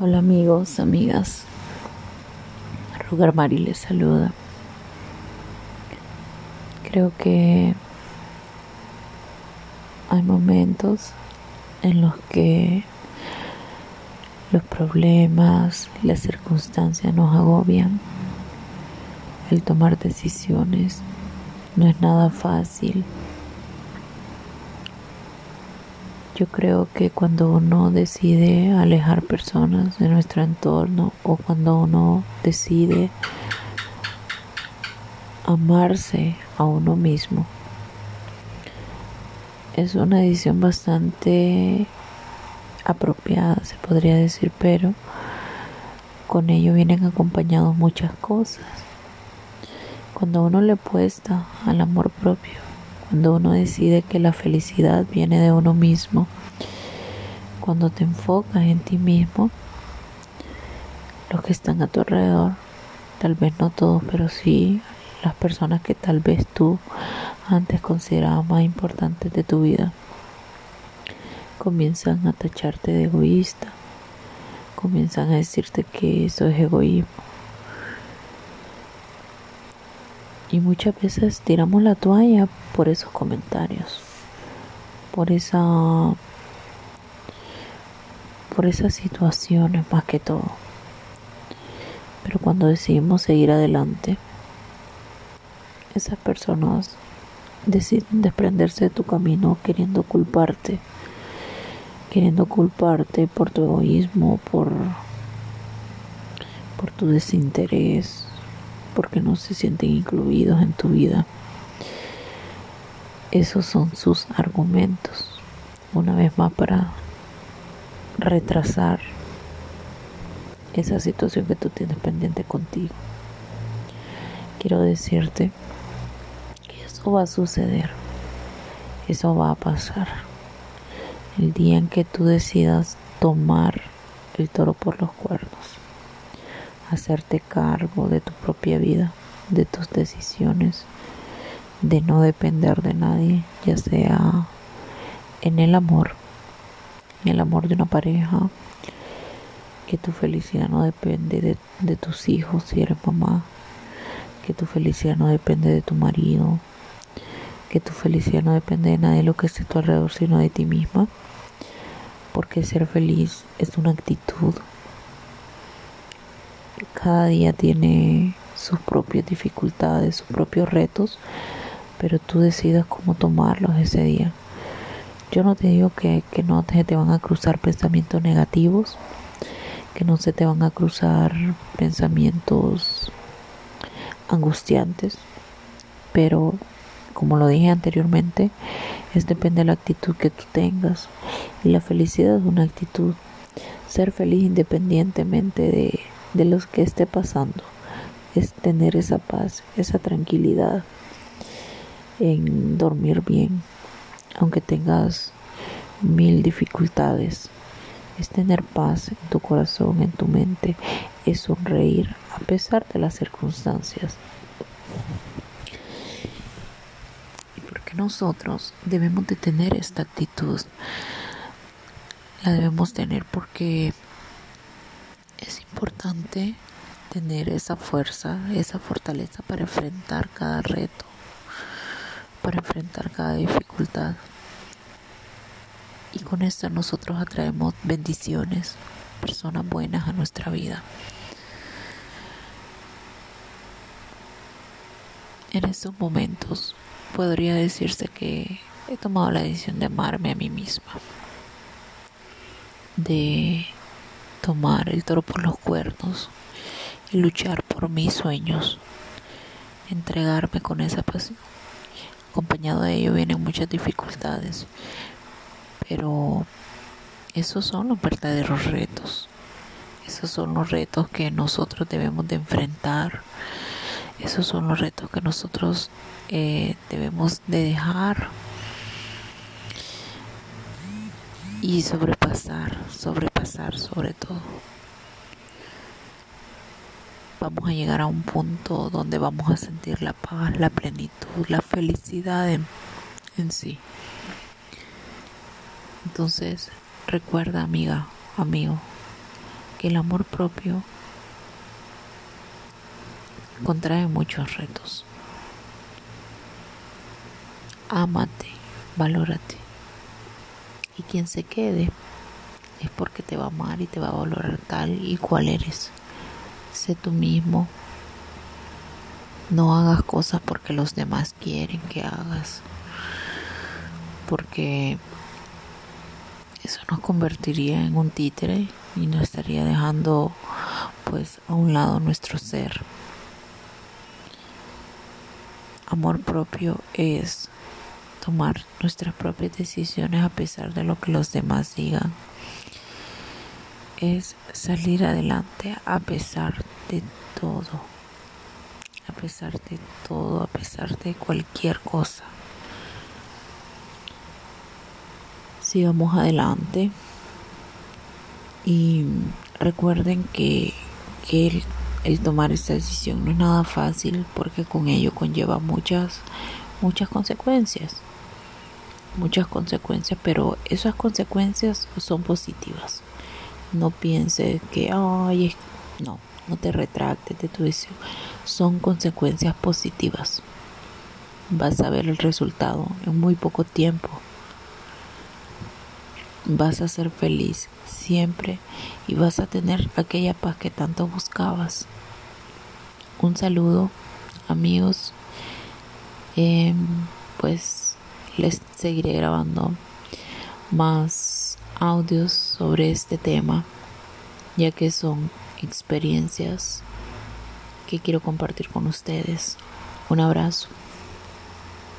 Hola amigos, amigas. Rugar Mari les saluda. Creo que hay momentos en los que los problemas, las circunstancias nos agobian. El tomar decisiones no es nada fácil Yo creo que cuando uno decide alejar personas de nuestro entorno o cuando uno decide amarse a uno mismo, es una decisión bastante apropiada, se podría decir, pero con ello vienen acompañados muchas cosas. Cuando uno le puesta al amor propio, cuando uno decide que la felicidad viene de uno mismo, cuando te enfocas en ti mismo, los que están a tu alrededor, tal vez no todos, pero sí las personas que tal vez tú antes considerabas más importantes de tu vida, comienzan a tacharte de egoísta, comienzan a decirte que eso es egoísmo Y muchas veces tiramos la toalla por esos comentarios, por esa por esas situaciones más que todo. Pero cuando decidimos seguir adelante, esas personas deciden desprenderse de tu camino queriendo culparte, queriendo culparte por tu egoísmo, por, por tu desinterés, porque no se sienten incluidos en tu vida. Esos son sus argumentos, una vez más para retrasar esa situación que tú tienes pendiente contigo. Quiero decirte que eso va a suceder, eso va a pasar. El día en que tú decidas tomar el toro por los cuernos hacerte cargo de tu propia vida, de tus decisiones, de no depender de nadie, ya sea en el amor, en el amor de una pareja, que tu felicidad no depende de, tus hijos si eres mamá, que tu felicidad no depende de tu marido, que tu felicidad no depende de nadie lo que esté a tu alrededor, sino de ti misma, porque ser feliz es una actitud, cada día tiene sus propias dificultades, sus propios retos, pero tú decidas cómo tomarlos ese día. Yo no te digo que, que no te, te van a cruzar pensamientos negativos, que no se te van a cruzar pensamientos angustiantes, pero como lo dije anteriormente, es depende de la actitud que tú tengas. Y la felicidad es una actitud. Ser feliz independientemente de, de los que esté pasando es tener esa paz, esa tranquilidad en dormir bien, aunque tengas mil dificultades. Es tener paz en tu corazón, en tu mente, es sonreír a pesar de las circunstancias. Y porque nosotros debemos de tener esta actitud, la debemos tener porque es importante tener esa fuerza, esa fortaleza para enfrentar cada reto, para enfrentar cada dificultad. Y con esto nosotros atraemos bendiciones, personas buenas a nuestra vida. En estos momentos podría decirse que he tomado la decisión de amarme a mí misma, de tomar el toro por los cuernos y luchar por mis sueños, entregarme con esa pasión. Acompañado de ello vienen muchas dificultades, pero esos son los verdaderos retos. Esos son los retos que nosotros debemos de enfrentar. Esos son los retos que nosotros eh, debemos de dejar y sobrepasar, sobrepasar sobre todo. Vamos a llegar a un punto donde vamos a sentir la paz, la plenitud, la felicidad en, sí. Entonces, recuerda amiga, amigo, que el amor propio contrae muchos retos. Ámate, valórate. Y quien se quede es porque te va a amar y te va a valorar tal y cual eres. Sé tú mismo. No hagas cosas porque los demás quieren que hagas. Porque eso nos convertiría en un títere y nos estaría dejando pues a un lado nuestro ser. Amor propio es tomar nuestras propias decisiones a pesar de lo que los demás digan. Es salir adelante a pesar de todo. A pesar de todo, a pesar de cualquier cosa. Sigamos adelante. Y recuerden que, el, el tomar esta decisión no es nada fácil porque con ello conlleva muchas, muchas consecuencias muchas consecuencias, pero esas consecuencias son positivas. No pienses que, ay, no, no te retractes de tu deseo. Son consecuencias positivas. Vas a ver el resultado en muy poco tiempo. Vas a ser feliz siempre y vas a tener aquella paz que tanto buscabas. Un saludo, amigos. Em, pues les seguiré grabando más audios sobre este tema, ya que son experiencias que quiero compartir con ustedes. Un abrazo.